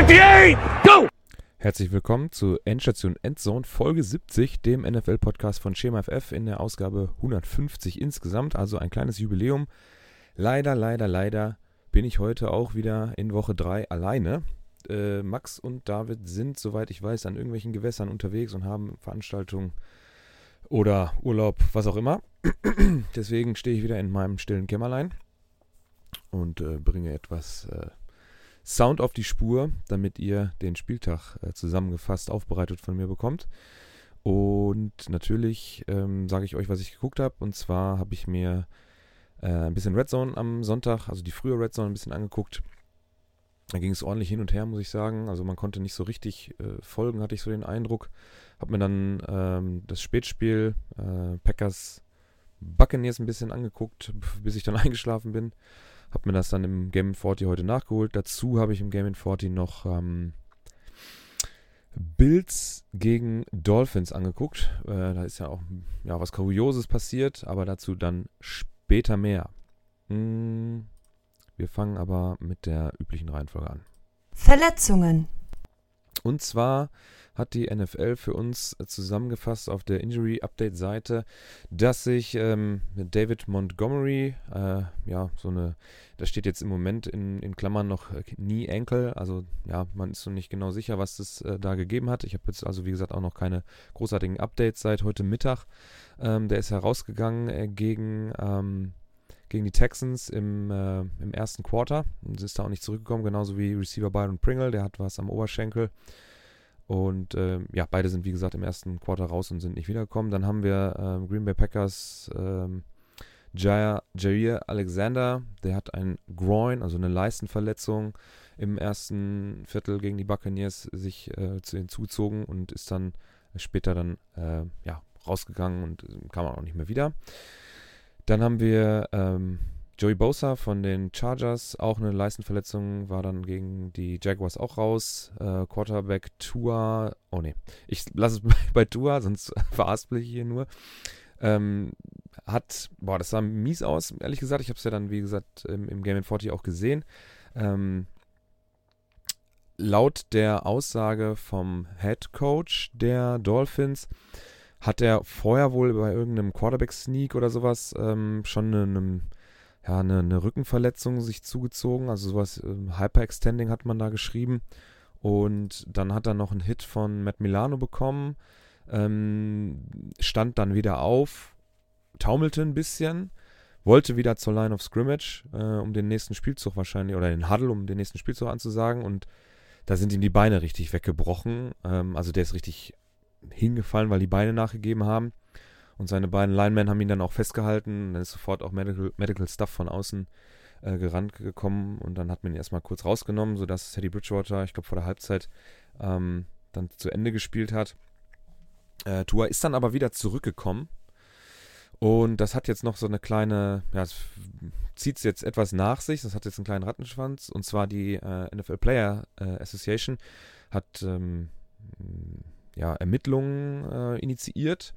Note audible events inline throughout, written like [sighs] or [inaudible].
58, go! Herzlich willkommen zu Endstation Endzone Folge 70, dem NFL-Podcast von Schema FF in der Ausgabe 150 insgesamt, also ein kleines Jubiläum. Leider, leider, leider bin ich heute auch wieder in Woche 3 alleine. Äh, Max und David sind, soweit ich weiß, an irgendwelchen Gewässern unterwegs und haben Veranstaltungen oder Urlaub, was auch immer. [clears throat] Deswegen stehe ich wieder in meinem stillen Kämmerlein und äh, bringe etwas äh, Sound auf die Spur, damit ihr den Spieltag äh, zusammengefasst aufbereitet von mir bekommt. Und natürlich ähm, sage ich euch, was ich geguckt habe. Und zwar habe ich mir äh, ein bisschen Red Zone am Sonntag, also die frühe Red Zone, ein bisschen angeguckt. Da ging es ordentlich hin und her, muss ich sagen. Also man konnte nicht so richtig äh, folgen, hatte ich so den Eindruck. Hab mir dann ähm, das Spätspiel äh, Packers Buccaneers ein bisschen angeguckt, [laughs] bis ich dann [laughs] eingeschlafen bin. Hab mir das dann im Game 40 heute nachgeholt. Dazu habe ich im Game 40 noch ähm, Bills gegen Dolphins angeguckt. Äh, da ist ja auch ja, was Kurioses passiert, aber dazu dann später mehr. Hm, wir fangen aber mit der üblichen Reihenfolge an. Verletzungen. Und zwar hat die NFL für uns zusammengefasst auf der Injury Update Seite, dass sich ähm, David Montgomery, äh, ja, so eine, das steht jetzt im Moment in, in Klammern noch Knee Ankle, also ja, man ist so nicht genau sicher, was es äh, da gegeben hat. Ich habe jetzt also, wie gesagt, auch noch keine großartigen Updates seit heute Mittag. Ähm, der ist herausgegangen äh, gegen. Ähm, gegen die Texans im, äh, im ersten Quarter und ist da auch nicht zurückgekommen, genauso wie Receiver Byron Pringle, der hat was am Oberschenkel. Und äh, ja, beide sind wie gesagt im ersten Quarter raus und sind nicht wiedergekommen. Dann haben wir äh, Green Bay Packers ähm, Jair, Jair Alexander, der hat ein Groin, also eine Leistenverletzung im ersten Viertel gegen die Buccaneers sich äh, zu hinzuzogen und ist dann später dann äh, ja, rausgegangen und äh, kam auch nicht mehr wieder. Dann haben wir ähm, Joey Bosa von den Chargers, auch eine Leistenverletzung, war dann gegen die Jaguars auch raus. Äh, Quarterback Tua, oh ne, ich lasse es [laughs] bei, bei Tua, sonst [laughs] veraspel ich hier nur. Ähm, hat, boah, das sah mies aus, ehrlich gesagt. Ich habe es ja dann, wie gesagt, im, im Game 40 auch gesehen. Ähm, laut der Aussage vom Head Coach der Dolphins hat er vorher wohl bei irgendeinem Quarterback-Sneak oder sowas ähm, schon einen ja, eine, eine Rückenverletzung sich zugezogen. Also sowas äh, Hyperextending hat man da geschrieben. Und dann hat er noch einen Hit von Matt Milano bekommen. Ähm, stand dann wieder auf, taumelte ein bisschen, wollte wieder zur Line of Scrimmage, äh, um den nächsten Spielzug wahrscheinlich, oder den Huddle, um den nächsten Spielzug anzusagen. Und da sind ihm die Beine richtig weggebrochen. Ähm, also der ist richtig hingefallen, weil die Beine nachgegeben haben. Und seine beiden Linemen haben ihn dann auch festgehalten. Dann ist sofort auch Medical, Medical Stuff von außen äh, gerannt gekommen und dann hat man ihn erstmal kurz rausgenommen, sodass Teddy Bridgewater, ich glaube, vor der Halbzeit ähm, dann zu Ende gespielt hat. Äh, Tua ist dann aber wieder zurückgekommen. Und das hat jetzt noch so eine kleine, ja, zieht es jetzt etwas nach sich. Das hat jetzt einen kleinen Rattenschwanz. Und zwar die äh, NFL Player äh, Association hat ähm, ja, Ermittlungen äh, initiiert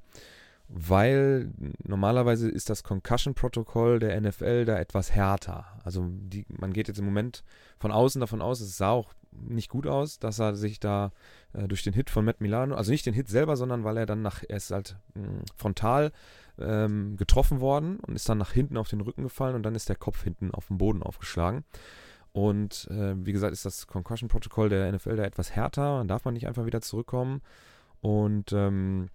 weil normalerweise ist das Concussion-Protokoll der NFL da etwas härter. Also die, man geht jetzt im Moment von außen davon aus, es sah auch nicht gut aus, dass er sich da äh, durch den Hit von Matt Milano, also nicht den Hit selber, sondern weil er dann nach, er ist halt mh, hm, frontal ähm, getroffen worden und ist dann nach hinten auf den Rücken gefallen und dann ist der Kopf hinten auf dem Boden aufgeschlagen. Und äh, wie gesagt, ist das Concussion-Protokoll der NFL da etwas härter, dann darf man nicht einfach wieder zurückkommen. Und ähm,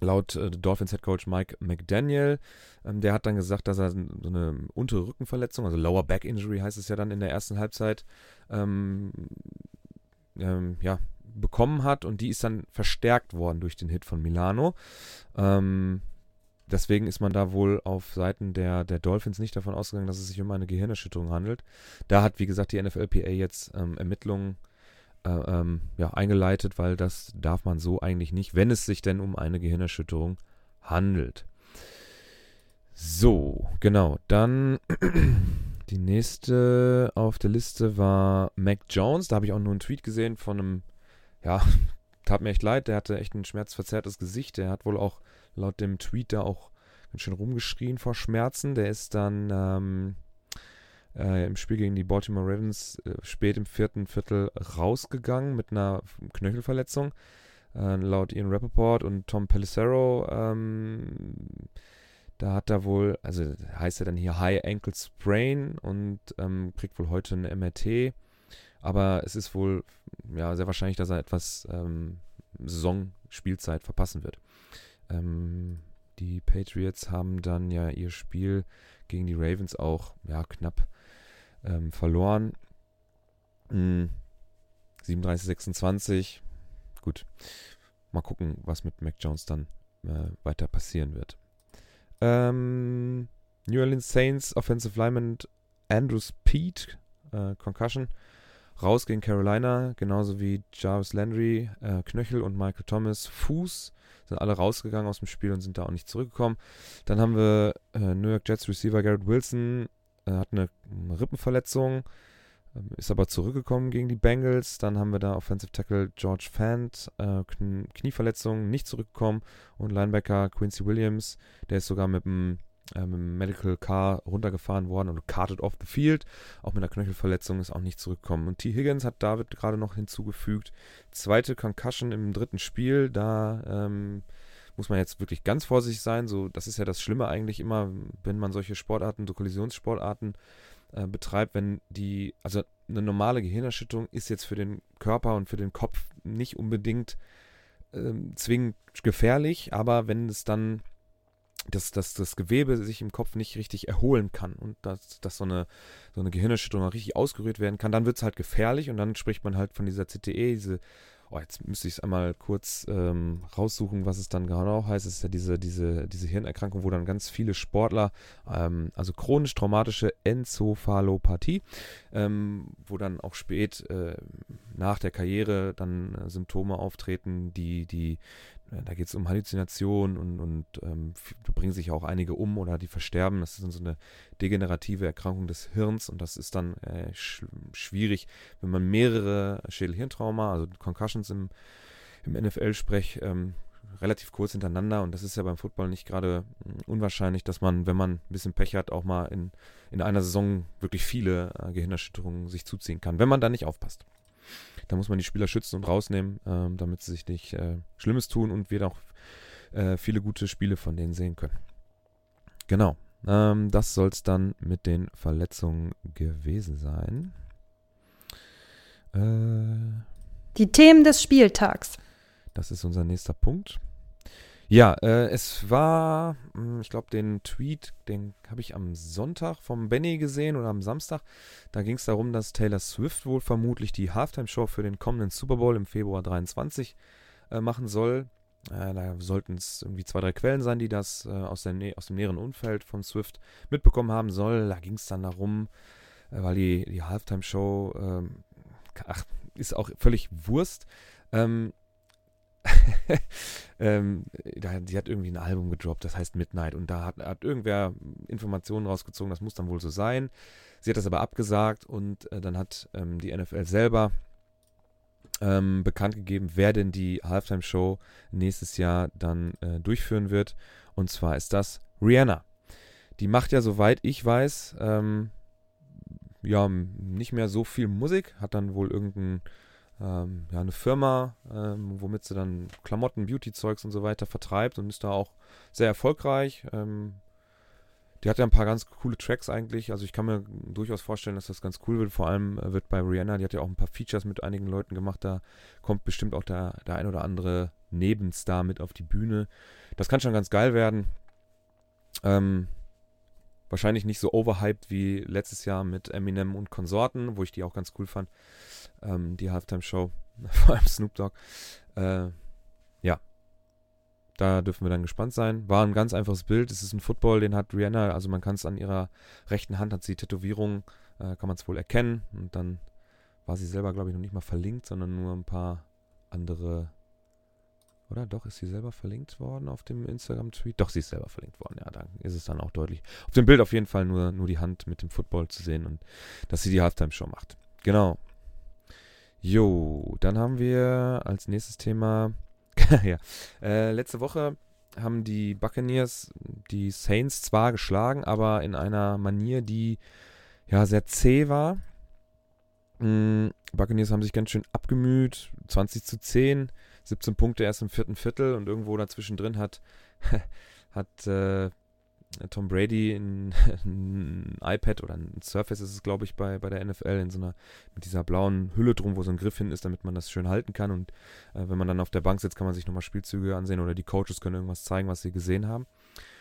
laut äh, Dolphins Head Coach Mike McDaniel. Ähm, der hat dann gesagt, dass er so eine untere Rückenverletzung, also Lower Back Injury heißt es ja dann in der ersten Halbzeit, ähm, ähm, ja, bekommen hat und die ist dann verstärkt worden durch den Hit von Milano. Ähm, deswegen ist man da wohl auf Seiten der, der Dolphins nicht davon ausgegangen, dass es sich um eine Gehirnerschütterung handelt. Da hat, wie gesagt, die NFLPA jetzt ähm, Ermittlungen äh, ähm, ja, eingeleitet, weil das darf man so eigentlich nicht, wenn es sich denn um eine Gehirnerschütterung handelt. So, genau. Dann [clears throat] die nächste auf der Liste war Mac Jones. Da habe ich auch nur einen Tweet gesehen von einem, ja, [laughs] tat mir echt leid, der hatte echt ein schmerzverzerrtes Gesicht. Der hat wohl auch laut dem Tweet da auch ganz schön rumgeschrien vor Schmerzen. Der ist dann ähm, äh, im Spiel gegen die Baltimore Ravens äh, spät im vierten Viertel rausgegangen mit einer Knöchelverletzung. Äh, laut Ian Rappaport und Tom Pelissero. Ähm, da hat er wohl, also heißt er dann hier High Ankle Sprain und ähm, kriegt wohl heute ein MRT. Aber es ist wohl ja, sehr wahrscheinlich, dass er etwas ähm, Saisonspielzeit verpassen wird. Ähm, die Patriots haben dann ja ihr Spiel gegen die Ravens auch ja, knapp ähm, verloren. Hm, 37-26. Gut. Mal gucken, was mit Mac Jones dann äh, weiter passieren wird. Ähm, New Orleans Saints Offensive Lineman Andrews Pete, äh, Concussion, raus gegen Carolina, genauso wie Jarvis Landry, äh, Knöchel und Michael Thomas, Fuß, sind alle rausgegangen aus dem Spiel und sind da auch nicht zurückgekommen. Dann haben wir äh, New York Jets Receiver Garrett Wilson, er hat eine, Rippenverletzung, ähm, ist aber zurückgekommen gegen die Bengals. Dann haben wir da Offensive Tackle George Fant, äh, Knieverletzung, nicht zurückgekommen. Und Linebacker Quincy Williams, der ist sogar mit dem, äh, dem Medical Car runtergefahren worden und carted off the field. Auch mit einer Knöchelverletzung ist auch nicht zurückgekommen. Und T. Higgins hat David gerade noch hinzugefügt. Zweite Concussion im dritten Spiel. Da ähm, muss man jetzt wirklich ganz vorsichtig sein. So, das ist ja das Schlimme eigentlich immer, wenn man solche Sportarten, so Kollisionssportarten äh, betreibt, wenn die, also eine normale Gehirnerschütterung ist jetzt für den Körper und für den Kopf nicht unbedingt äh, zwingend gefährlich, aber wenn es dann dass, dass das Gewebe sich im Kopf nicht richtig erholen kann und dass, dass so, eine, so eine Gehirnerschütterung richtig ausgerührt werden kann, dann wird es halt gefährlich und dann spricht man halt von dieser CTE, diese oh, jetzt müsste ich es einmal kurz ähm, raussuchen, was es dann genau heißt. Es ist ja diese, diese, diese Hirnerkrankung, wo dann ganz viele Sportler, ähm, also chronisch traumatische Enzephalopathie, ähm, wo dann auch spät äh, nach der Karriere dann äh, Symptome auftreten, die, die da geht es um Halluzinationen und, und ähm, da bringen sich auch einige um oder die versterben. Das ist dann so eine degenerative Erkrankung des Hirns und das ist dann äh, sch schwierig, wenn man mehrere Schädel-Hirntrauma, also Concussions im, im NFL-Sprech, ähm, relativ kurz hintereinander und das ist ja beim Football nicht gerade hm, unwahrscheinlich, dass man, wenn man ein bisschen Pech hat, auch mal in, in einer Saison wirklich viele äh, Gehirnerschütterungen sich zuziehen kann, wenn man da nicht aufpasst. Da muss man die Spieler schützen und rausnehmen, ähm, damit sie sich nicht äh, Schlimmes tun und wir auch äh, viele gute Spiele von denen sehen können. Genau. Ähm, das soll es dann mit den Verletzungen gewesen sein. Äh, die Themen des Spieltags. Das ist unser nächster Punkt. Ja, äh, es war, hm, ich glaube, den Tweet, den habe ich am Sonntag vom Benny gesehen oder am Samstag. Da ging es darum, dass Taylor Swift wohl vermutlich die Halftime-Show für den kommenden Super Bowl im Februar 23 äh, machen soll. Äh, da sollten es irgendwie zwei, drei Quellen sein, die das äh, aus, der, aus dem näheren Umfeld von Swift mitbekommen haben soll. Da ging es dann darum, äh, weil die, die Halftime-Show, ähm, ach, ist auch völlig Wurst. Ähm, [laughs] ähm, die hat irgendwie ein Album gedroppt, das heißt Midnight. Und da hat, hat irgendwer Informationen rausgezogen, das muss dann wohl so sein. Sie hat das aber abgesagt und äh, dann hat ähm, die NFL selber ähm, bekannt gegeben, wer denn die Halftime-Show nächstes Jahr dann äh, durchführen wird. Und zwar ist das Rihanna. Die macht ja, soweit ich weiß, ähm, ja, nicht mehr so viel Musik, hat dann wohl irgendein ähm, ja, eine Firma, ähm, womit sie dann Klamotten, Beauty-Zeugs und so weiter vertreibt und ist da auch sehr erfolgreich. Ähm, die hat ja ein paar ganz coole Tracks eigentlich. Also ich kann mir durchaus vorstellen, dass das ganz cool wird. Vor allem äh, wird bei Rihanna, die hat ja auch ein paar Features mit einigen Leuten gemacht. Da kommt bestimmt auch der, der ein oder andere Nebenstar mit auf die Bühne. Das kann schon ganz geil werden. Ähm, wahrscheinlich nicht so overhyped wie letztes Jahr mit Eminem und Konsorten, wo ich die auch ganz cool fand ähm, die Halftime-Show, [laughs] vor allem Snoop Dogg. Äh, ja, da dürfen wir dann gespannt sein. War ein ganz einfaches Bild. Es ist ein Football, den hat Rihanna, also man kann es an ihrer rechten Hand, hat sie Tätowierung, äh, kann man es wohl erkennen. Und dann war sie selber, glaube ich, noch nicht mal verlinkt, sondern nur ein paar andere. Oder doch, ist sie selber verlinkt worden auf dem Instagram-Tweet? Doch, sie ist selber verlinkt worden, ja, dann ist es dann auch deutlich. Auf dem Bild auf jeden Fall nur, nur die Hand mit dem Football zu sehen und dass sie die Halftime-Show macht. Genau. Jo, dann haben wir als nächstes Thema, [laughs] ja, äh, letzte Woche haben die Buccaneers die Saints zwar geschlagen, aber in einer Manier, die ja, sehr zäh war. Mhm, Buccaneers haben sich ganz schön abgemüht. 20 zu 10, 17 Punkte erst im vierten Viertel und irgendwo dazwischen drin hat, [laughs] hat äh, Tom Brady ein, [laughs] ein, iPad oder ein Surface ist es, glaube ich, bei, bei der NFL in so einer, mit dieser blauen Hülle drum, wo so ein Griff hin ist, damit man das schön halten kann. Und äh, wenn man dann auf der Bank sitzt, kann man sich nochmal Spielzüge ansehen oder die Coaches können irgendwas zeigen, was sie gesehen haben.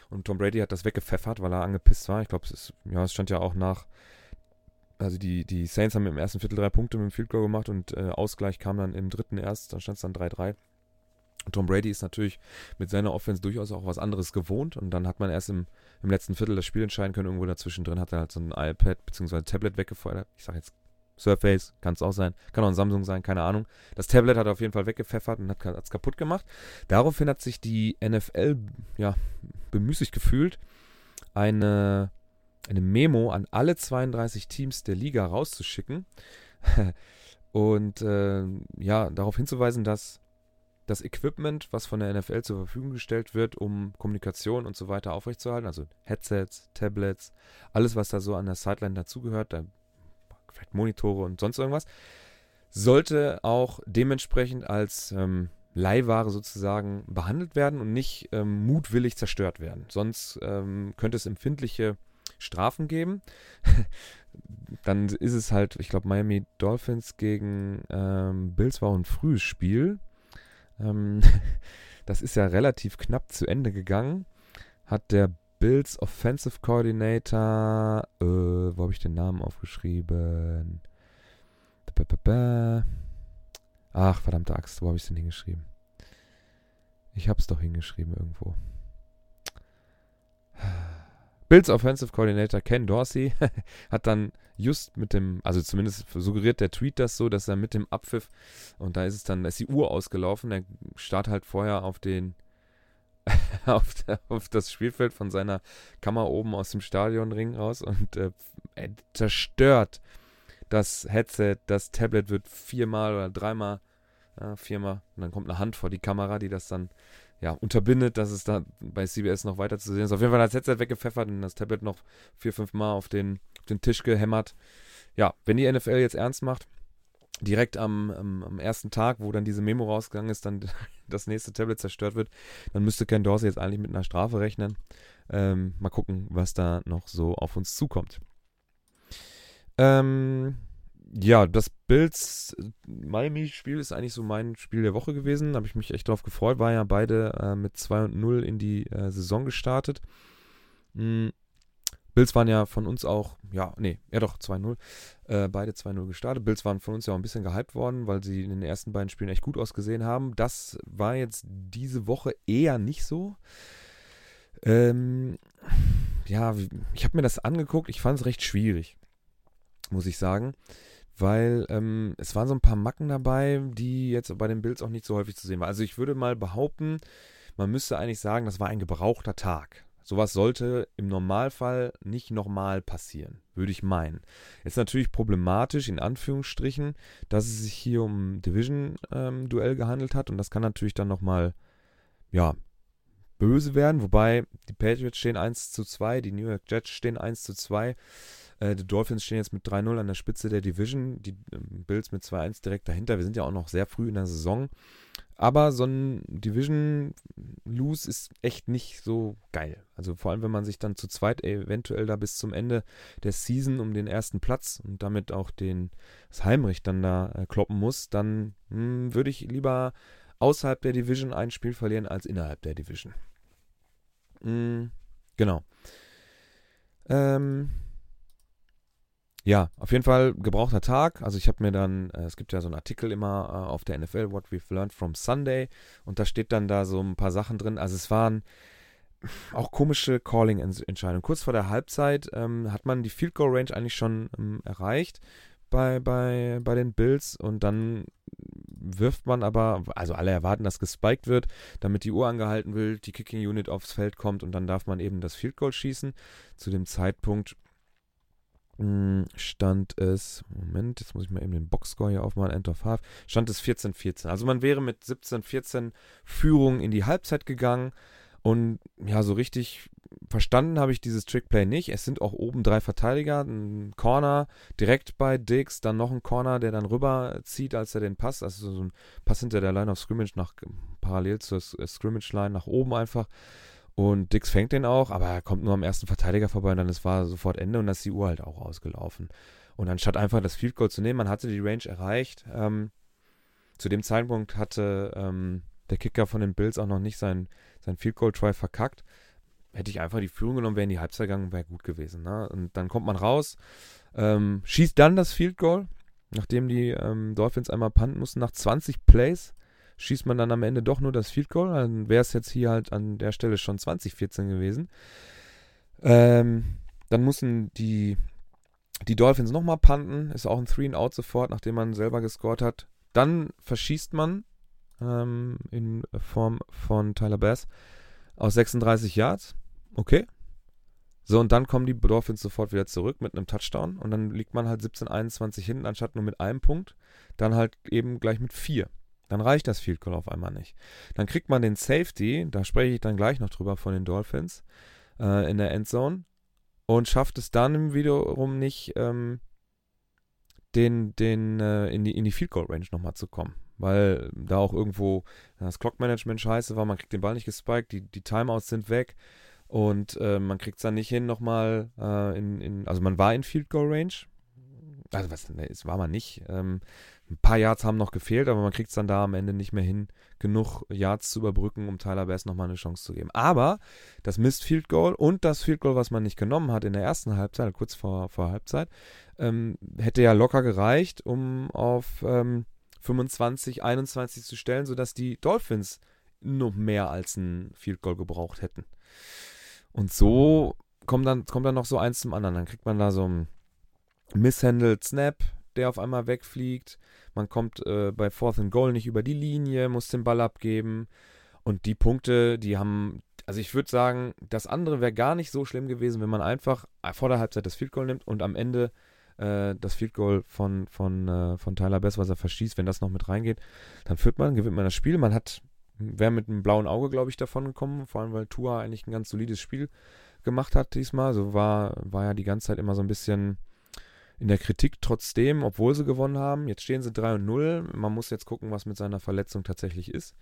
Und Tom Brady hat das weggepfeffert, weil er angepisst war. Ich glaube, es ja, es stand ja auch nach, also die, die Saints haben im ersten Viertel drei Punkte mit dem Field Goal gemacht und äh, Ausgleich kam dann im dritten erst, dann stand es dann 3-3. Tom Brady ist natürlich mit seiner Offense durchaus auch was anderes gewohnt und dann hat man erst im, im letzten Viertel das Spiel entscheiden können. Irgendwo dazwischen drin hat er halt so ein iPad bzw. Tablet weggefeuert. Ich sage jetzt Surface, kann es auch sein, kann auch ein Samsung sein, keine Ahnung. Das Tablet hat er auf jeden Fall weggepfeffert und hat es kaputt gemacht. Daraufhin hat sich die NFL ja, bemüßigt gefühlt, eine, eine Memo an alle 32 Teams der Liga rauszuschicken [laughs] und äh, ja, darauf hinzuweisen, dass das Equipment, was von der NFL zur Verfügung gestellt wird, um Kommunikation und so weiter aufrechtzuerhalten, also Headsets, Tablets, alles, was da so an der Sideline dazugehört, da vielleicht Monitore und sonst irgendwas, sollte auch dementsprechend als ähm, Leihware sozusagen behandelt werden und nicht ähm, mutwillig zerstört werden. Sonst ähm, könnte es empfindliche Strafen geben. [laughs] Dann ist es halt, ich glaube, Miami Dolphins gegen ähm, Bills war ein frühes Spiel. Ähm, [laughs] das ist ja relativ knapp zu Ende gegangen. Hat der Bills Offensive Coordinator, äh, wo habe ich den Namen aufgeschrieben? Ach, verdammte Axt, wo habe ich es denn hingeschrieben? Ich habe es doch hingeschrieben irgendwo. [sighs] Bills Offensive Coordinator Ken Dorsey [laughs] hat dann just mit dem, also zumindest suggeriert der Tweet das so, dass er mit dem Abpfiff, und da ist es dann, da ist die Uhr ausgelaufen, der starrt halt vorher auf den, [laughs] auf, auf, das Spielfeld von seiner Kammer oben aus dem Stadionring raus und äh, er zerstört das Headset, das Tablet wird viermal oder dreimal, äh, viermal, und dann kommt eine Hand vor die Kamera, die das dann ja, unterbindet, dass es da bei CBS noch weiter zu sehen ist. Auf jeden Fall hat das Headset weggepfeffert und das Tablet noch vier, fünf Mal auf den, auf den Tisch gehämmert. Ja, wenn die NFL jetzt ernst macht, direkt am, am, am, ersten Tag, wo dann diese Memo rausgegangen ist, dann [laughs] das nächste Tablet zerstört wird, dann müsste Ken Dorsey jetzt eigentlich mit einer Strafe rechnen. Ähm, mal gucken, was da noch so auf uns zukommt. Ähm, ja, das Bills Miami-Spiel ist eigentlich so mein Spiel der Woche gewesen. Da habe ich mich echt drauf gefreut. War ja beide äh, mit 2 und 0 in die äh, Saison gestartet. Mhm. Bills waren ja von uns auch, ja, nee, ja doch, 2-0. Äh, beide 2-0 gestartet. Bills waren von uns ja auch ein bisschen gehypt worden, weil sie in den ersten beiden Spielen echt gut ausgesehen haben. Das war jetzt diese Woche eher nicht so. Ähm, ja, ich habe mir das angeguckt. Ich fand es recht schwierig, muss ich sagen weil ähm, es waren so ein paar Macken dabei, die jetzt bei den Bills auch nicht so häufig zu sehen waren. Also ich würde mal behaupten, man müsste eigentlich sagen, das war ein gebrauchter Tag. Sowas sollte im Normalfall nicht nochmal passieren, würde ich meinen. Jetzt natürlich problematisch, in Anführungsstrichen, dass es sich hier um Division-Duell ähm, gehandelt hat und das kann natürlich dann nochmal, ja, böse werden, wobei die Patriots stehen 1 zu 2, die New York Jets stehen 1 zu 2. Äh, die Dolphins stehen jetzt mit 3-0 an der Spitze der Division, die äh, Bills mit 2-1 direkt dahinter. Wir sind ja auch noch sehr früh in der Saison. Aber so ein Division-Lose ist echt nicht so geil. Also vor allem, wenn man sich dann zu zweit eventuell da bis zum Ende der Season um den ersten Platz und damit auch den, das Heimrecht dann da äh, kloppen muss, dann hm, würde ich lieber außerhalb der Division ein Spiel verlieren als innerhalb der Division. Hm, genau. Ähm, ja, auf jeden Fall gebrauchter Tag. Also ich habe mir dann, äh, es gibt ja so einen Artikel immer äh, auf der NFL, What We've Learned from Sunday. Und da steht dann da so ein paar Sachen drin. Also es waren auch komische Calling-Entscheidungen. Kurz vor der Halbzeit ähm, hat man die Field Goal Range eigentlich schon ähm, erreicht bei, bei, bei den Bills und dann wirft man aber, also alle erwarten, dass gespiked wird, damit die Uhr angehalten wird, die Kicking Unit aufs Feld kommt und dann darf man eben das Field Goal schießen. Zu dem Zeitpunkt stand es, Moment, jetzt muss ich mal eben den Boxscore hier aufmachen, End of Half, stand es 14-14. Also man wäre mit 17-14 Führung in die Halbzeit gegangen und ja, so richtig verstanden habe ich dieses Trickplay nicht. Es sind auch oben drei Verteidiger, ein Corner direkt bei Dix, dann noch ein Corner, der dann rüberzieht, als er den Pass, also so ein Pass hinter der Line of Scrimmage nach parallel zur Scrimmage Line nach oben einfach. Und Dix fängt den auch, aber er kommt nur am ersten Verteidiger vorbei und dann ist, war sofort Ende und dann ist die Uhr halt auch ausgelaufen. Und anstatt einfach das Field Goal zu nehmen, man hatte die Range erreicht. Ähm, zu dem Zeitpunkt hatte ähm, der Kicker von den Bills auch noch nicht sein, sein Field Goal Try verkackt. Hätte ich einfach die Führung genommen, wäre in die Halbzeit gegangen, wäre gut gewesen. Ne? Und dann kommt man raus, ähm, schießt dann das Field Goal, nachdem die ähm, Dolphins einmal panten mussten, nach 20 Plays schießt man dann am Ende doch nur das Field Goal. Dann wäre es jetzt hier halt an der Stelle schon 2014 gewesen. Ähm, dann mussten die, die Dolphins nochmal panten. Ist auch ein Three and Out sofort, nachdem man selber gescored hat. Dann verschießt man ähm, in Form von Tyler Bass aus 36 Yards. Okay. So, und dann kommen die Dolphins sofort wieder zurück mit einem Touchdown. Und dann liegt man halt 17-21 hinten, anstatt nur mit einem Punkt. Dann halt eben gleich mit vier. Dann reicht das Field Goal auf einmal nicht. Dann kriegt man den Safety, da spreche ich dann gleich noch drüber von den Dolphins, äh, in der Endzone und schafft es dann wiederum nicht, ähm, den, den, äh, in, die, in die Field Goal Range nochmal zu kommen. Weil da auch irgendwo das Clock Management scheiße war, man kriegt den Ball nicht gespiked, die, die Timeouts sind weg und äh, man kriegt es dann nicht hin nochmal äh, in, in, also man war in Field Goal Range. Also was, ne, es war man nicht. Ähm, ein paar Yards haben noch gefehlt, aber man kriegt es dann da am Ende nicht mehr hin, genug Yards zu überbrücken, um Tyler Bass nochmal eine Chance zu geben. Aber das Missed Field Goal und das Field Goal, was man nicht genommen hat in der ersten Halbzeit, kurz vor, vor Halbzeit, ähm, hätte ja locker gereicht, um auf ähm, 25, 21 zu stellen, sodass die Dolphins noch mehr als ein Field Goal gebraucht hätten. Und so kommt dann, kommt dann noch so eins zum anderen. Dann kriegt man da so ein Misshandled Snap, der auf einmal wegfliegt. Man kommt äh, bei Fourth and Goal nicht über die Linie, muss den Ball abgeben. Und die Punkte, die haben, also ich würde sagen, das andere wäre gar nicht so schlimm gewesen, wenn man einfach vor der Halbzeit das Field Goal nimmt und am Ende äh, das Field Goal von, von, äh, von Tyler Bess, was er verschießt, wenn das noch mit reingeht, dann führt man, gewinnt man das Spiel. Man hat, wäre mit einem blauen Auge, glaube ich, davon gekommen, vor allem weil Tua eigentlich ein ganz solides Spiel gemacht hat diesmal. Also war, war ja die ganze Zeit immer so ein bisschen in der Kritik trotzdem, obwohl sie gewonnen haben. Jetzt stehen sie 3 und 0. Man muss jetzt gucken, was mit seiner Verletzung tatsächlich ist.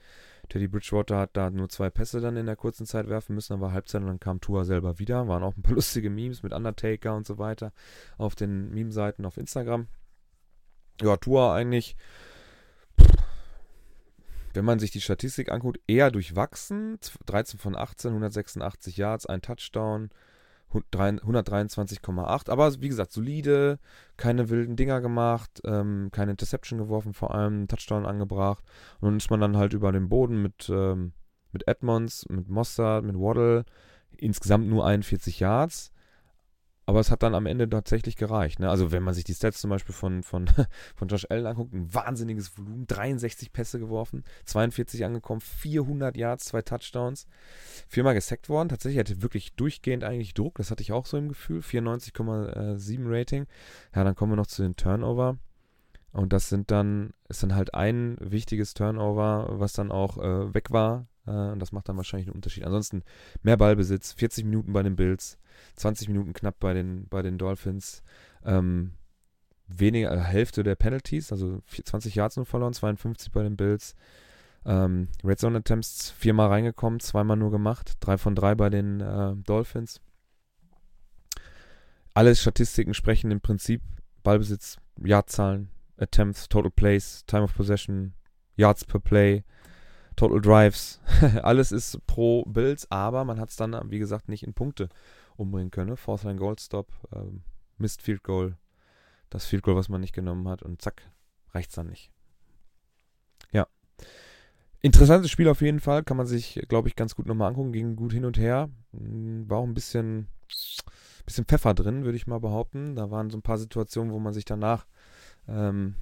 Teddy Bridgewater hat da nur zwei Pässe dann in der kurzen Zeit werfen müssen, war Halbzeit und dann kam Tua selber wieder. Waren auch ein paar [laughs] lustige Memes mit Undertaker und so weiter auf den Meme-Seiten auf Instagram. Ja, Tua eigentlich, wenn man sich die Statistik anguckt, eher durchwachsen. 13 von 18, 186 Yards, ein Touchdown, 123,8. Aber wie gesagt, solide, keine wilden Dinger gemacht, ähm, keine Interception geworfen, vor allem Touchdown angebracht. Und dann ist man dann halt über den Boden mit, ähm, mit Edmonds, mit Mossad, mit Waddle. Insgesamt nur 41 Yards. Aber es hat dann am Ende tatsächlich gereicht. Ne? Also wenn man sich die Stats zum Beispiel von, von, [laughs] von Josh Allen anguckt, ein wahnsinniges Volumen, 63 Pässe geworfen, 42 angekommen, 400 Yards, zwei Touchdowns, viermal gesackt worden. Tatsächlich hatte wirklich durchgehend eigentlich Druck, das hatte ich auch so im Gefühl, 94,7 Rating. Ja, dann kommen wir noch zu den Turnover. Und das sind dann, ist dann halt ein wichtiges Turnover, was dann auch äh, weg war. Äh, und das macht dann wahrscheinlich einen Unterschied. Ansonsten mehr Ballbesitz, 40 Minuten bei den Bills, 20 Minuten knapp bei den, bei den Dolphins. Ähm, weniger, äh, Hälfte der Penalties, also 20 Yards nur verloren, 52 bei den Bills. Ähm, Red Zone Attempts viermal reingekommen, zweimal nur gemacht, drei von drei bei den äh, Dolphins. Alle Statistiken sprechen im Prinzip Ballbesitz, Yardzahlen, Attempts, Total Plays, Time of Possession, Yards per Play, Total Drives. [laughs] Alles ist pro Bills, aber man hat es dann, wie gesagt, nicht in Punkte umbringen können. Fourth Line Gold Stop, ähm, Missed Field Goal, das Field Goal, was man nicht genommen hat und zack, reicht es dann nicht. Ja. Interessantes Spiel auf jeden Fall, kann man sich, glaube ich, ganz gut nochmal angucken, ging gut hin und her. Hm, war auch ein bisschen, bisschen Pfeffer drin, würde ich mal behaupten. Da waren so ein paar Situationen, wo man sich danach ähm,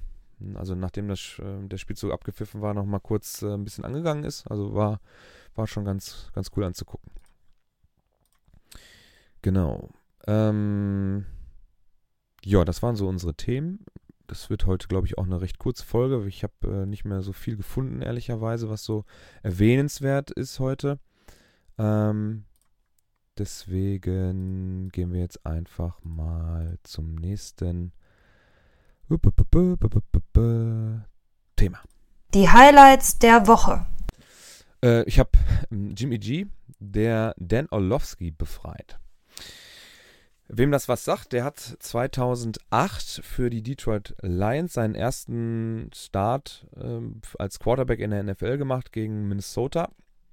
also nachdem das, äh, der Spielzug abgepfiffen war, noch mal kurz äh, ein bisschen angegangen ist. Also war, war schon ganz, ganz cool anzugucken. Genau. Ähm, ja, das waren so unsere Themen. Das wird heute, glaube ich, auch eine recht kurze Folge. Ich habe äh, nicht mehr so viel gefunden, ehrlicherweise, was so erwähnenswert ist heute. Ähm, deswegen gehen wir jetzt einfach mal zum nächsten Thema. Die Highlights der Woche. Äh, ich habe Jimmy G, der Dan Orlovsky befreit. Wem das was sagt, der hat 2008 für die Detroit Lions seinen ersten Start äh, als Quarterback in der NFL gemacht gegen Minnesota.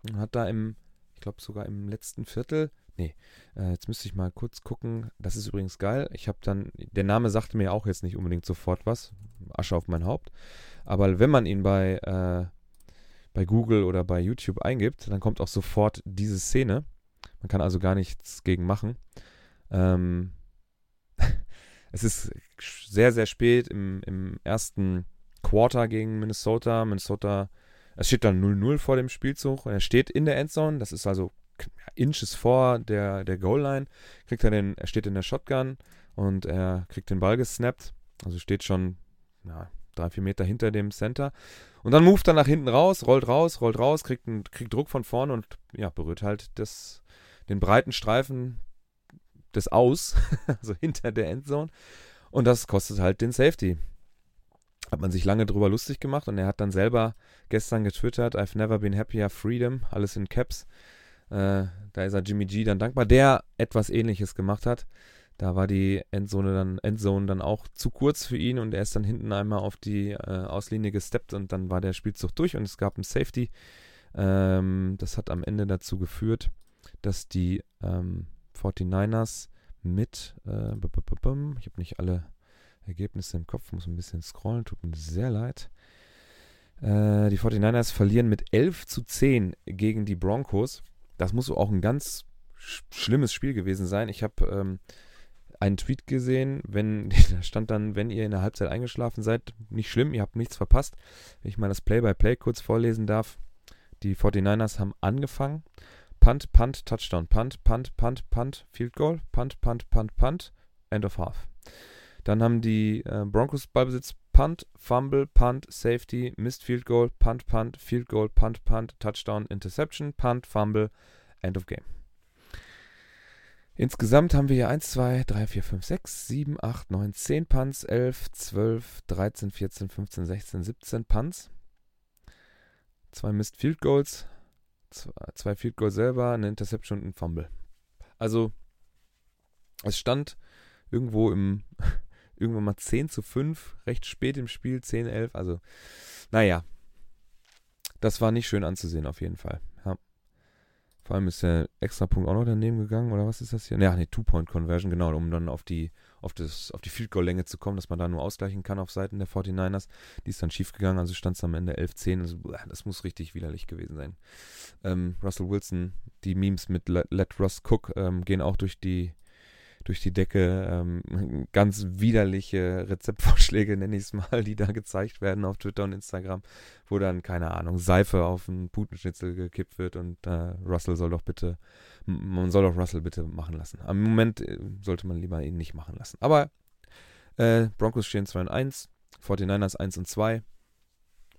Und hat da im, ich glaube sogar im letzten Viertel, nee, äh, jetzt müsste ich mal kurz gucken. Das ist übrigens geil. Ich habe dann, der Name sagte mir auch jetzt nicht unbedingt sofort was. Asche auf mein Haupt. Aber wenn man ihn bei, äh, bei Google oder bei YouTube eingibt, dann kommt auch sofort diese Szene. Man kann also gar nichts gegen machen. Ähm, [laughs] es ist sehr, sehr spät im, im ersten Quarter gegen Minnesota. Minnesota, es steht dann 0-0 vor dem Spielzug er steht in der Endzone. Das ist also Inches vor der, der Goal-Line. Kriegt er den, er steht in der Shotgun und er kriegt den Ball gesnappt. Also steht schon ja, drei, vier Meter hinter dem Center. Und dann moved er nach hinten raus, rollt raus, rollt raus, kriegt, einen, kriegt Druck von vorne und ja, berührt halt das, den breiten Streifen des Aus, [laughs] also hinter der Endzone. Und das kostet halt den Safety. Hat man sich lange drüber lustig gemacht und er hat dann selber gestern getwittert, I've never been happier, freedom, alles in Caps. Äh, da ist er Jimmy G dann dankbar, der etwas ähnliches gemacht hat. Da war die Endzone dann, Endzone dann auch zu kurz für ihn und er ist dann hinten einmal auf die äh, Auslinie gesteppt und dann war der Spielzug durch und es gab ein Safety. Ähm, das hat am Ende dazu geführt, dass die ähm, 49ers mit, äh, ich habe nicht alle Ergebnisse im Kopf, muss ein bisschen scrollen, tut mir sehr leid. Äh, die 49ers verlieren mit 11 zu 10 gegen die Broncos. Das muss auch ein ganz sch schlimmes Spiel gewesen sein. Ich habe ähm, einen Tweet gesehen, wenn, [laughs] da stand dann, wenn ihr in der Halbzeit eingeschlafen seid, nicht schlimm, ihr habt nichts verpasst. Wenn ich mal das Play-by-Play -play kurz vorlesen darf. Die 49ers haben angefangen Punt, Punt, Touchdown, Punt, Punt, Punt, Punt, Field Goal, Punt, Punt, Punt, Punt, End of Half. Dann haben die äh, Broncos Ballbesitz Punt, Fumble, Punt, Safety, Missed Field Goal, Punt, Punt, Field Goal, Punt, Punt, Touchdown, Interception, Punt, Fumble, End of Game. Insgesamt haben wir hier 1, 2, 3, 4, 5, 6, 7, 8, 9, 10 Punts, 11, 12, 13, 14, 15, 16, 17 Punts. Zwei Missed Field Goals, zwei Field Goal selber, eine Interception und ein Fumble. Also, es stand irgendwo im, [laughs] irgendwann mal 10 zu 5, recht spät im Spiel, 10, 11, also, naja. Das war nicht schön anzusehen, auf jeden Fall. Ja. Vor allem ist der Extrapunkt auch noch daneben gegangen, oder was ist das hier? Ja, nee, Two-Point-Conversion, genau, um dann auf die, auf, auf die Field Goal-Länge zu kommen, dass man da nur ausgleichen kann auf Seiten der 49ers. Die ist dann schief gegangen, also stand es am Ende 11-10. Also, das muss richtig widerlich gewesen sein. Ähm, Russell Wilson, die Memes mit Let, Let Russ Cook ähm, gehen auch durch die, durch die Decke. Ähm, [laughs] ganz widerliche Rezeptvorschläge, [laughs] nenne ich es mal, die da gezeigt werden auf Twitter und Instagram, wo dann, keine Ahnung, Seife auf einen Putenschnitzel gekippt wird und äh, Russell soll doch bitte, man soll doch Russell bitte machen lassen. Am Moment äh, sollte man lieber ihn nicht machen lassen. Aber äh, Broncos stehen 2 und 1, 49ers 1 und 2.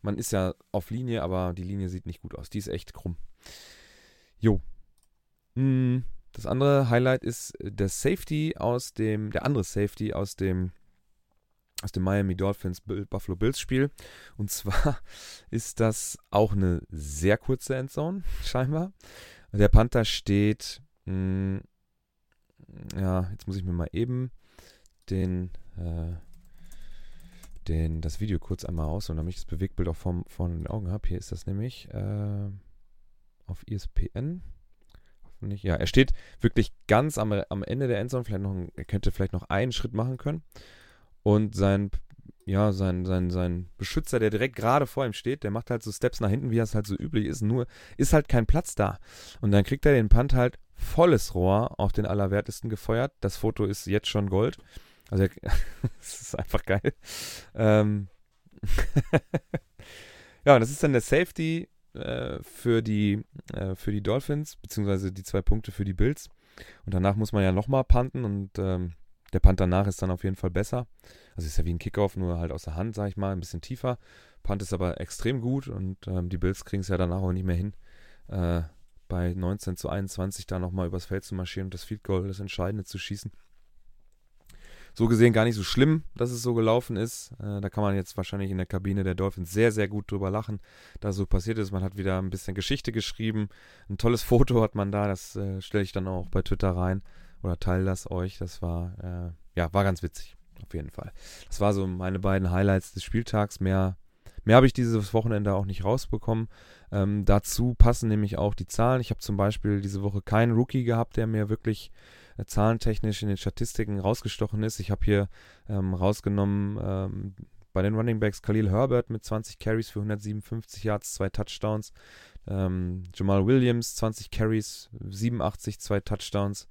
Man ist ja auf Linie, aber die Linie sieht nicht gut aus. Die ist echt krumm. Jo. Hm, das andere Highlight ist der Safety aus dem, der andere Safety aus dem aus dem Miami Dolphins Buffalo Bills Spiel. Und zwar [laughs] ist das auch eine sehr kurze Endzone, [laughs] scheinbar. Der Panther steht, mh, hm, ja, jetzt muss ich mir mal eben den, äh, den, das Video kurz einmal aus und damit ich das Bewegtbild auch vor den Augen habe. Hier ist das nämlich äh, auf ESPN nicht. Ja, er steht wirklich ganz am, am Ende der Endzone. Vielleicht noch, er könnte vielleicht noch einen Schritt machen können. Und sein, ja, sein, sein, sein Beschützer, der direkt gerade vor ihm steht, der macht halt so Steps nach hinten, wie es halt so üblich ist. Nur ist halt kein Platz da. Und dann kriegt er den Punt halt volles Rohr auf den Allerwertesten gefeuert. Das Foto ist jetzt schon Gold. Also, [laughs] das ist einfach geil. Ähm [laughs] ja, und das ist dann der Safety äh, für, die, äh, für die Dolphins, beziehungsweise die zwei Punkte für die Bills. Und danach muss man ja nochmal punten und ähm, der Punt danach ist dann auf jeden Fall besser. Also ist ja wie ein Kickoff, nur halt aus der Hand, sag ich mal, ein bisschen tiefer. Punt ist aber extrem gut und ähm, die Bills kriegen es ja danach auch nicht mehr hin, äh, bei 19 zu 21 da nochmal übers Feld zu marschieren und das Field Goal, das Entscheidende zu schießen. So gesehen gar nicht so schlimm, dass es so gelaufen ist. Äh, da kann man jetzt wahrscheinlich in der Kabine der Dolphins sehr, sehr gut drüber lachen, da so passiert ist. Man hat wieder ein bisschen Geschichte geschrieben. Ein tolles [laughs] Foto hat man da, das äh, stelle ich dann auch bei Twitter rein oder teile das euch. Das war, äh, ja, war ganz witzig, auf jeden Fall. Das war so meine beiden Highlights des Spieltags. Mehr Mehr habe ich dieses Wochenende auch nicht rausbekommen. Ähm, dazu passen nämlich auch die Zahlen. Ich habe zum Beispiel diese Woche keinen Rookie gehabt, der mir wirklich zahlentechnisch in den Statistiken rausgestochen ist. Ich habe hier ähm, rausgenommen ähm, bei den Running Backs Khalil Herbert mit 20 Carries für 157 Yards, zwei Touchdowns. Ähm, Jamal Williams 20 Carries, 87, zwei Touchdowns.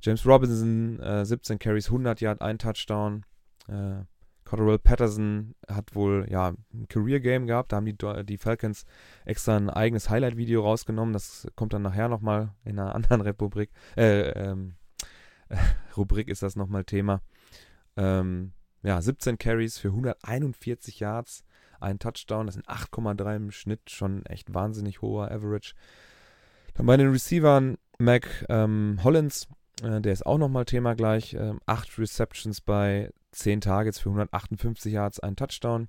James Robinson äh, 17 Carries, 100 Yards, ein Touchdown. Äh, Cotterell Patterson hat wohl ja ein Career Game gehabt. Da haben die, die Falcons extra ein eigenes Highlight-Video rausgenommen. Das kommt dann nachher nochmal in einer [laughs] anderen Republik. Äh, ähm, äh, [laughs] Rubrik ist das nochmal Thema. Ähm, ja, 17 Carries für 141 Yards, ein Touchdown. Das sind 8,3 im Schnitt. Schon echt wahnsinnig hoher Average. Dann bei den Receivern Mac ähm, Hollins, äh, der ist auch nochmal Thema gleich. Ähm, acht Receptions bei 10 Targets für 158 Yards, ein Touchdown.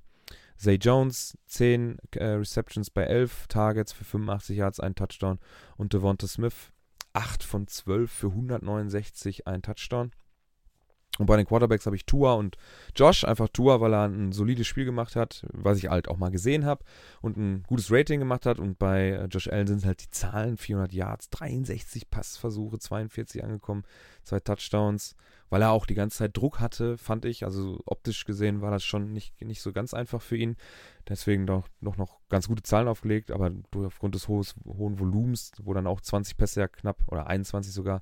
Zay Jones, 10 äh, Receptions bei 11 Targets für 85 Yards, ein Touchdown. Und Devonta Smith, 8 von 12 für 169, ein Touchdown. Und bei den Quarterbacks habe ich Tua und Josh, einfach Tua, weil er ein solides Spiel gemacht hat, was ich halt auch mal gesehen habe und ein gutes Rating gemacht hat. Und bei äh, Josh Allen sind halt die Zahlen: 400 Yards, 63 Passversuche, 42 angekommen, zwei Touchdowns weil er auch die ganze Zeit Druck hatte, fand ich. Also optisch gesehen war das schon nicht, nicht so ganz einfach für ihn. Deswegen doch, doch noch ganz gute Zahlen aufgelegt, aber aufgrund des hohes, hohen Volumens, wo dann auch 20 Pässe ja knapp oder 21 sogar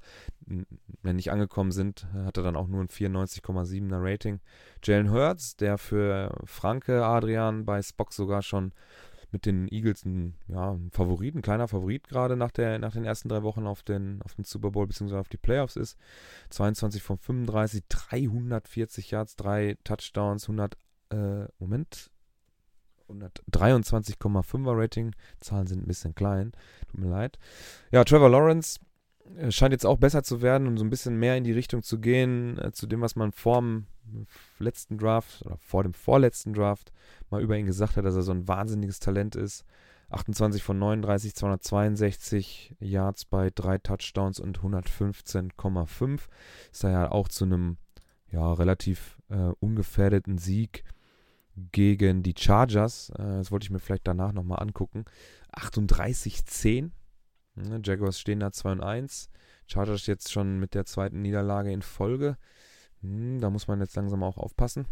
nicht angekommen sind, hat er dann auch nur ein 94,7er Rating. Jalen Hurts, der für Franke Adrian bei Spock sogar schon mit den Eagles ein, ja, ein Favorit, ein kleiner Favorit gerade nach, nach den ersten drei Wochen auf den, auf den Super Bowl bzw. auf die Playoffs ist. 22 von 35, 340 Yards, drei Touchdowns, 100, äh, Moment, 123,5er Rating. Zahlen sind ein bisschen klein, tut mir leid. Ja, Trevor Lawrence scheint jetzt auch besser zu werden und so ein bisschen mehr in die Richtung zu gehen, äh, zu dem, was man vorm letzten Draft oder vor dem vorletzten Draft mal über ihn gesagt hat, dass er so ein wahnsinniges Talent ist. 28 von 39, 262 Yards bei drei Touchdowns und 115,5. Ist da ja auch zu einem ja, relativ äh, ungefährdeten Sieg gegen die Chargers. Äh, das wollte ich mir vielleicht danach nochmal angucken. 38-10. Ne, Jaguars stehen da 2 und 1. Chargers jetzt schon mit der zweiten Niederlage in Folge. Hm, da muss man jetzt langsam auch aufpassen.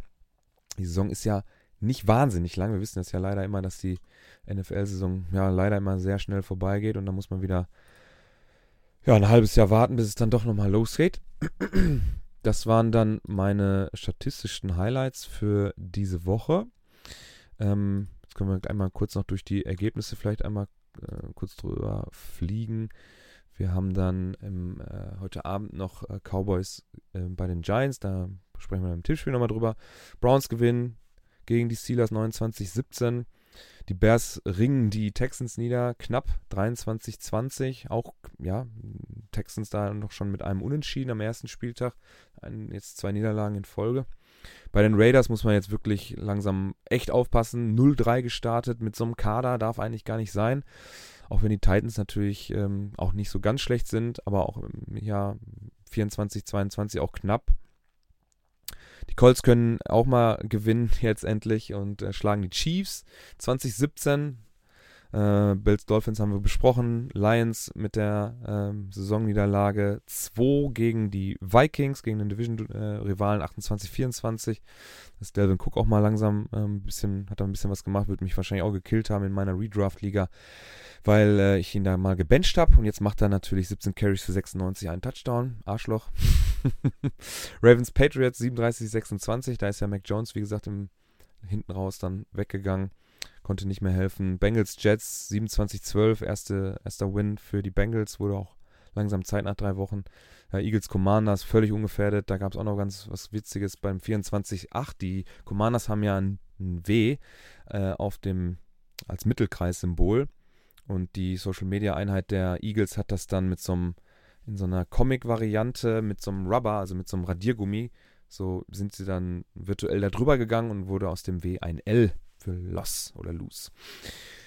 Die Saison ist ja nicht wahnsinnig lang. Wir wissen es ja leider immer, dass die NFL-Saison ja leider immer sehr schnell vorbeigeht und da muss man wieder ja, ein halbes Jahr warten, bis es dann doch nochmal losgeht. [clears throat] Das waren dann meine statistischen Highlights für diese Woche. Ähm, jetzt können wir einmal kurz noch durch die Ergebnisse vielleicht einmal äh, kurz drüber fliegen. Wir haben dann im, äh, heute Abend noch äh, Cowboys äh, bei den Giants. Da sprechen wir im Tippspiel nochmal drüber. Browns gewinnen gegen die Steelers 29-17. Die Bears ringen die Texans nieder, knapp 23-20. Auch, ja, Texans da noch schon mit einem Unentschieden am ersten Spieltag. Ein, jetzt zwei Niederlagen in Folge. Bei den Raiders muss man jetzt wirklich langsam echt aufpassen. 0-3 gestartet mit so einem Kader darf eigentlich gar nicht sein. Auch wenn die Titans natürlich ähm, auch nicht so ganz schlecht sind, aber auch im Jahr 24, 22 auch knapp. Die Colts können auch mal gewinnen [laughs] jetzt endlich und äh, schlagen die Chiefs 2017 äh, Bills Dolphins haben wir besprochen. Lions mit der ähm, Saisonniederlage 2 gegen die Vikings, gegen den Division-Rivalen äh, 28-24. Das Delvin Cook auch mal langsam äh, ein bisschen, hat da ein bisschen was gemacht, wird mich wahrscheinlich auch gekillt haben in meiner Redraft-Liga, weil äh, ich ihn da mal gebencht habe und jetzt macht er natürlich 17 Carries für 96, einen Touchdown. Arschloch. [laughs] Ravens Patriots 37-26, da ist ja Mac Jones, wie gesagt, im, hinten raus dann weggegangen konnte nicht mehr helfen. Bengals Jets 27-12, erste, erster Win für die Bengals, wurde auch langsam Zeit nach drei Wochen. Ja, Eagles Commanders völlig ungefährdet. Da gab es auch noch ganz was Witziges beim 24-8. Die Commanders haben ja ein, ein W äh, auf dem als Mittelkreissymbol. Und die Social Media Einheit der Eagles hat das dann mit so einem, in so einer Comic-Variante mit so einem Rubber, also mit so einem Radiergummi, so sind sie dann virtuell da drüber gegangen und wurde aus dem W ein L für Loss oder Lose.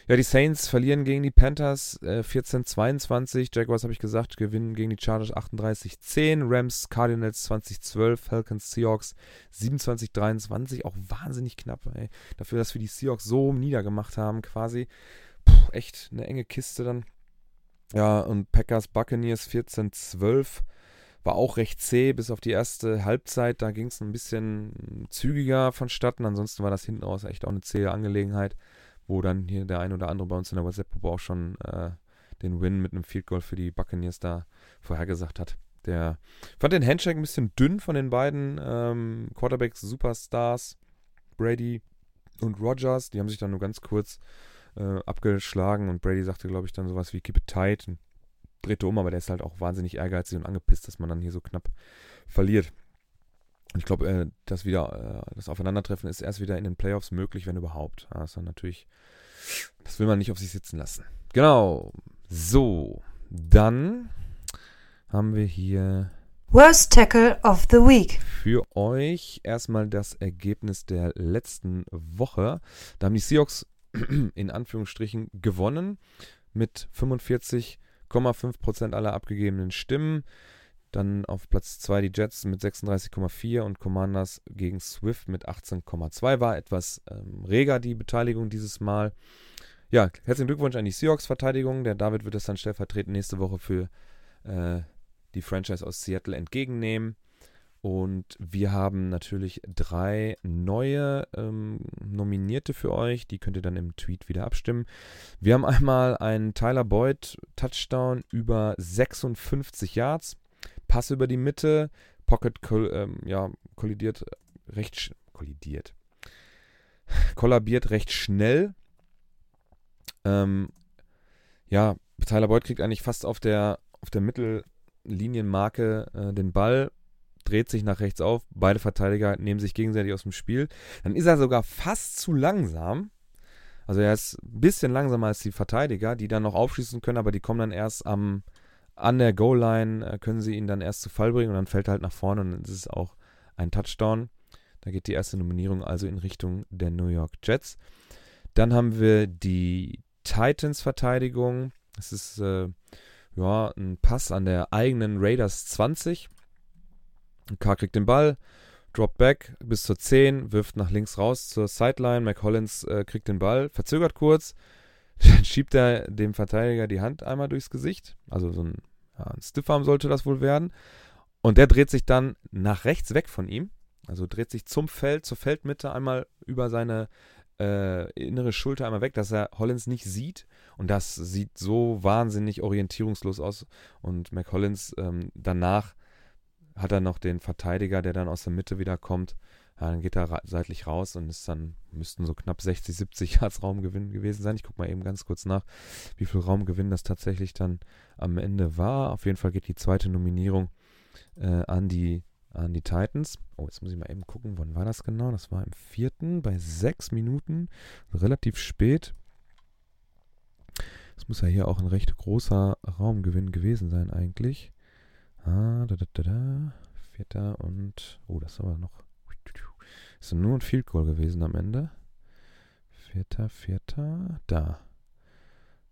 Ja, die Saints verlieren gegen die Panthers äh, 14-22. Jaguars, habe ich gesagt, gewinnen gegen die Chargers 38-10. Rams, Cardinals 20-12. Falcons, Seahawks 27-23. Auch wahnsinnig knapp, ey. Dafür, dass wir die Seahawks so niedergemacht haben, quasi. Puh, echt eine enge Kiste dann. Ja, und Packers, Buccaneers 14-12 war auch recht zäh bis auf die erste Halbzeit. Da ging es ein bisschen zügiger vonstatten. Ansonsten war das hinten raus echt auch eine zähe Angelegenheit wo dann hier der ein oder andere bei uns in der WhatsApp-Gruppe auch schon äh, den Win mit einem Field Goal für die Buccaneers da vorhergesagt hat. Der fand den Handshake ein bisschen dünn von den beiden ähm, Quarterbacks, Superstars, Brady und Rogers. Die haben sich dann nur ganz kurz äh, abgeschlagen und Brady sagte, glaube ich, dann sowas wie Keep it tight und drehte um, aber der ist halt auch wahnsinnig ehrgeizig und angepisst, dass man dann hier so knapp verliert. Und ich glaube, äh, das wieder, äh, das Aufeinandertreffen ist erst wieder in den Playoffs möglich, wenn überhaupt. Also natürlich, das will man nicht auf sich sitzen lassen. Genau. So, dann haben wir hier Worst Tackle of the Week. Für euch erstmal das Ergebnis der letzten Woche. Da haben die Seahawks [clears throat] in Anführungsstrichen gewonnen mit 45,5% aller abgegebenen Stimmen. Dann auf Platz 2 die Jets mit 36,4 und Commanders gegen Swift mit 18,2. War etwas ähm, reger die Beteiligung dieses Mal. Ja, herzlichen Glückwunsch an die Seahawks-Verteidigung. Der David wird das dann stellvertretend nächste Woche für äh, die Franchise aus Seattle entgegennehmen. Und wir haben natürlich drei neue ähm, Nominierte für euch. Die könnt ihr dann im Tweet wieder abstimmen. Wir haben einmal einen Tyler Boyd Touchdown über 56 Yards. Pass über die Mitte, Pocket ähm, ja, kollidiert recht kollidiert. [laughs] Kollabiert recht schnell. Ähm, ja, Tyler Boyd kriegt eigentlich fast auf der, auf der Mittellinienmarke äh, den Ball, dreht sich nach rechts auf, beide Verteidiger nehmen sich gegenseitig aus dem Spiel. Dann ist er sogar fast zu langsam. Also er ist ein bisschen langsamer als die Verteidiger, die dann noch aufschießen können, aber die kommen dann erst am, an der Goal-Line äh, können sie ihn dann erst zu Fall bringen und dann fällt er halt nach vorne und dann ist es auch ein Touchdown. Da geht die erste Nominierung also in Richtung der New York Jets. Dann haben wir die Titans-Verteidigung. Das ist äh, ja, ein Pass an der eigenen Raiders 20. Carr kriegt den Ball, Drop back bis zur 10, wirft nach links raus zur Sideline. McCollins äh, kriegt den Ball, verzögert kurz, [laughs] dann schiebt er dem Verteidiger die Hand einmal durchs Gesicht. Also so ein, ja, ein Stiffarm sollte das wohl werden. Und der dreht sich dann nach rechts weg von ihm. Also dreht sich zum Feld, zur Feldmitte einmal über seine äh, innere Schulter einmal weg, dass er Hollins nicht sieht. Und das sieht so wahnsinnig orientierungslos aus. Und McCollins ähm, danach hat er noch den Verteidiger, der dann aus der Mitte wieder kommt ja, dann geht er ra seitlich raus und ist dann, müssten so knapp 60, 70 [laughs] Yards Raumgewinn gewesen sein. Ich gucke mal eben ganz kurz nach, wie viel Raumgewinn das tatsächlich dann am Ende war. Auf jeden Fall geht die zweite Nominierung äh, an, die, an die Titans. Oh, jetzt muss ich mal eben gucken, wann war das genau? Das war im vierten, bei sechs Minuten, relativ spät. Das muss ja hier auch ein recht großer Raumgewinn gewesen sein eigentlich. Ah, da, da, da, da. Vierter und, oh, das ist aber noch ist nur ein Field Goal gewesen am Ende. Vierter, vierter, da.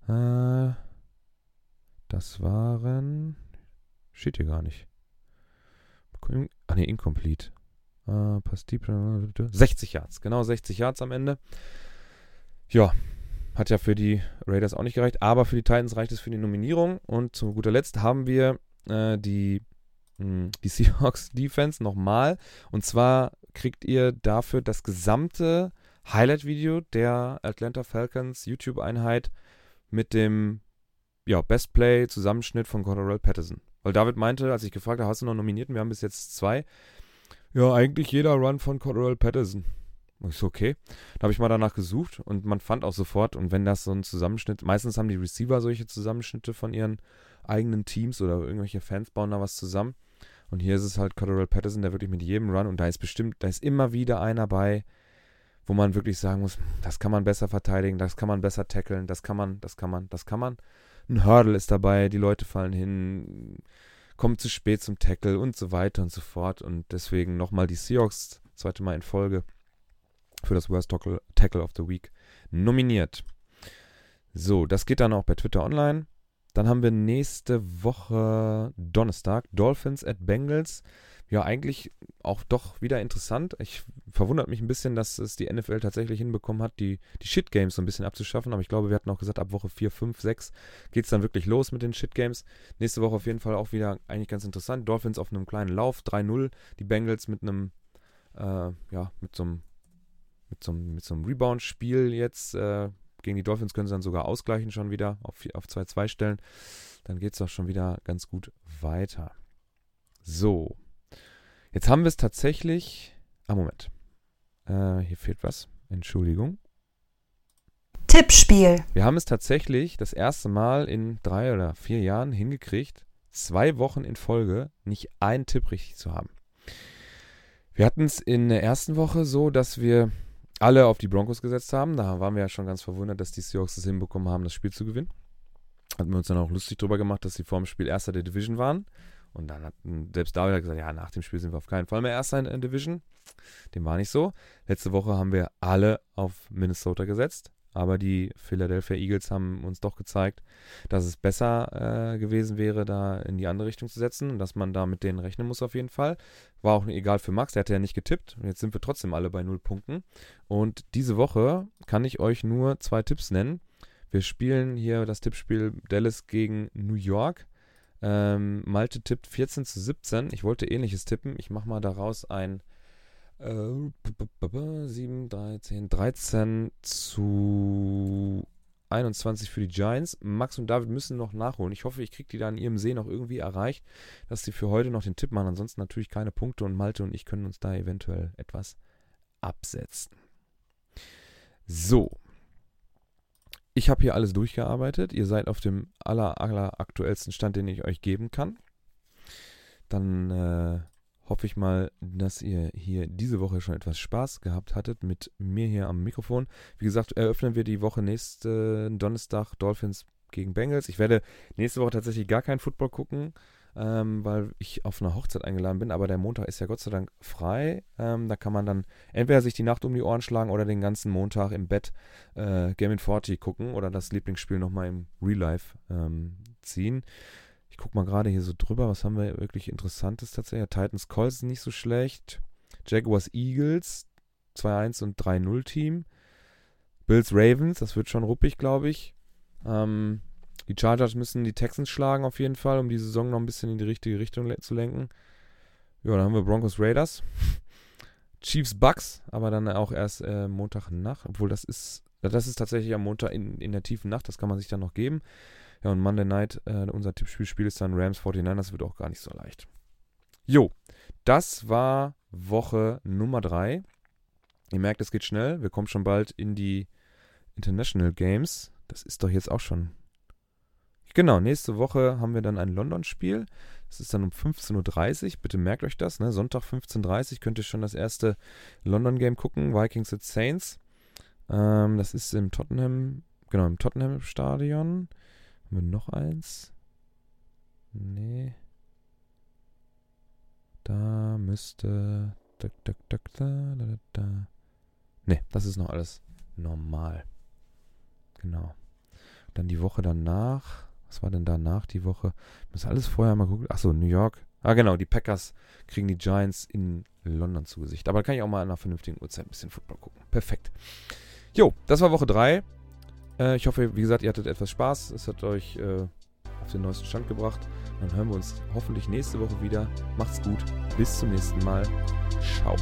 Äh, das waren. Steht hier gar nicht. Ah ne, incomplete. Äh, passt deep. 60 Yards, genau 60 Yards am Ende. Ja, hat ja für die Raiders auch nicht gereicht, aber für die Titans reicht es für die Nominierung. Und zu guter Letzt haben wir äh, die, mh, hm, die [laughs] Seahawks Defense nochmal. Und zwar kriegt ihr dafür das gesamte Highlight-Video der Atlanta Falcons YouTube-Einheit mit dem ja, Best Play-Zusammenschnitt von Cordell Patterson. Weil David meinte, als ich gefragt habe, hast du noch Nominierten? Wir haben bis jetzt zwei. Ja, eigentlich jeder Run von Cordell Patterson. Und ich so, okay. Da habe ich mal danach gesucht und man fand auch sofort, und wenn das so ein Zusammenschnitt, meistens haben die Receiver solche Zusammenschnitte von ihren eigenen Teams oder irgendwelche Fans bauen da was zusammen. Und hier ist es halt Cordell Patterson, der wirklich mit jedem Run, und da ist bestimmt, da ist immer wieder einer bei, wo man wirklich sagen muss, das kann man besser verteidigen, das kann man besser tackeln, das kann man, das kann man, das kann man. Ein Hurdle ist dabei, die Leute fallen hin, kommen zu spät zum Tackle und so weiter und so fort. Und deswegen nochmal die Seahawks, zweite Mal in Folge, für das Worst Tackle, Tackle of the Week nominiert. So, das geht dann auch bei Twitter online. Dann haben wir nächste Woche Donnerstag Dolphins at Bengals ja eigentlich auch doch wieder interessant. Ich verwundert mich ein bisschen, dass es die NFL tatsächlich hinbekommen hat, die, die Shit Games so ein bisschen abzuschaffen. Aber ich glaube, wir hatten auch gesagt, ab Woche 4, 5, 6 geht es dann wirklich los mit den Shit Games. Nächste Woche auf jeden Fall auch wieder eigentlich ganz interessant. Dolphins auf einem kleinen Lauf, 3-0. Die Bengals mit einem, äh, ja, mit so einem, mit so einem, mit so einem Rebound-Spiel jetzt. Äh, gegen die Dolphins können sie dann sogar ausgleichen schon wieder auf 2-2 stellen. Dann geht es auch schon wieder ganz gut weiter. So, Jetzt haben wir es tatsächlich. Ah, Moment. Äh, hier fehlt was. Entschuldigung. Tippspiel. Wir haben es tatsächlich das erste Mal in drei oder vier Jahren hingekriegt, zwei Wochen in Folge nicht einen Tipp richtig zu haben. Wir hatten es in der ersten Woche so, dass wir alle auf die Broncos gesetzt haben. Da waren wir ja schon ganz verwundert, dass die Seahawks es hinbekommen haben, das Spiel zu gewinnen. Hatten wir uns dann auch lustig drüber gemacht, dass sie vor dem Spiel Erster der Division waren. Und dann hat selbst David gesagt, ja, nach dem Spiel sind wir auf keinen Fall mehr Erster in der Division. Dem war nicht so. Letzte Woche haben wir alle auf Minnesota gesetzt. Aber die Philadelphia Eagles haben uns doch gezeigt, dass es besser äh, gewesen wäre, da in die andere Richtung zu setzen und dass man da mit denen rechnen muss auf jeden Fall. War auch egal für Max, der hatte ja nicht getippt. Und jetzt sind wir trotzdem alle bei null Punkten. Und diese Woche kann ich euch nur zwei Tipps nennen. Wir spielen hier das Tippspiel Dallas gegen New York. Ähm, Malte tippt 14 zu 17. Ich wollte ähnliches tippen. Ich mache mal daraus ein äh, 7, 13, 13 zu 21 für die Giants. Max und David müssen noch nachholen. Ich hoffe, ich kriege die da in ihrem See noch irgendwie erreicht, dass sie für heute noch den Tipp machen. Ansonsten natürlich keine Punkte und Malte und ich können uns da eventuell etwas absetzen. So, ich habe hier alles durchgearbeitet. Ihr seid auf dem aller, aller aktuellsten Stand, den ich euch geben kann. Dann äh, hoffe ich mal, dass ihr hier diese Woche schon etwas Spaß gehabt hattet mit mir hier am Mikrofon. Wie gesagt, eröffnen wir die Woche nächsten Donnerstag Dolphins gegen Bengals. Ich werde nächste Woche tatsächlich gar keinen Football gucken ähm, weil ich auf eine Hochzeit eingeladen bin. Aber der Montag ist ja Gott sei Dank frei. Ähm, da kann man dann entweder sich die Nacht um die Ohren schlagen oder den ganzen Montag im Bett äh, Game 40 gucken oder das Lieblingsspiel nochmal im Real Life ähm, ziehen. Ich gucke mal gerade hier so drüber, was haben wir wirklich Interessantes tatsächlich. Titans Colts nicht so schlecht. Jaguars Eagles 2-1 und 3-0 Team. Bills Ravens, das wird schon ruppig, glaube ich. Ähm, die Chargers müssen die Texans schlagen auf jeden Fall, um die Saison noch ein bisschen in die richtige Richtung zu lenken. Ja, dann haben wir Broncos Raiders. [laughs] Chiefs Bucks, aber dann auch erst äh, Montagnacht, obwohl das ist, das ist tatsächlich am Montag in, in der tiefen Nacht, das kann man sich dann noch geben. Ja, und Monday Night, äh, unser Tippspielspiel ist dann Rams 49, das wird auch gar nicht so leicht. Jo, das war Woche Nummer 3. Ihr merkt, es geht schnell. Wir kommen schon bald in die International Games. Das ist doch jetzt auch schon Genau, nächste Woche haben wir dann ein London-Spiel. Das ist dann um 15.30 Uhr. Bitte merkt euch das. Ne? Sonntag 15.30 Uhr könnt ihr schon das erste London-Game gucken. Vikings at Saints. Ähm, das ist im Tottenham, genau, im Tottenham-Stadion. Haben wir noch eins? Nee. Da müsste. Nee, das ist noch alles normal. Genau. Dann die Woche danach. Was war denn danach die Woche? Muss alles vorher mal gucken. Achso, New York. Ah, genau. Die Packers kriegen die Giants in London zu Gesicht. Aber da kann ich auch mal einer vernünftigen Uhrzeit ein bisschen Football gucken. Perfekt. Jo, das war Woche 3. Äh, ich hoffe, wie gesagt, ihr hattet etwas Spaß. Es hat euch äh, auf den neuesten Stand gebracht. Dann hören wir uns hoffentlich nächste Woche wieder. Macht's gut. Bis zum nächsten Mal. Ciao.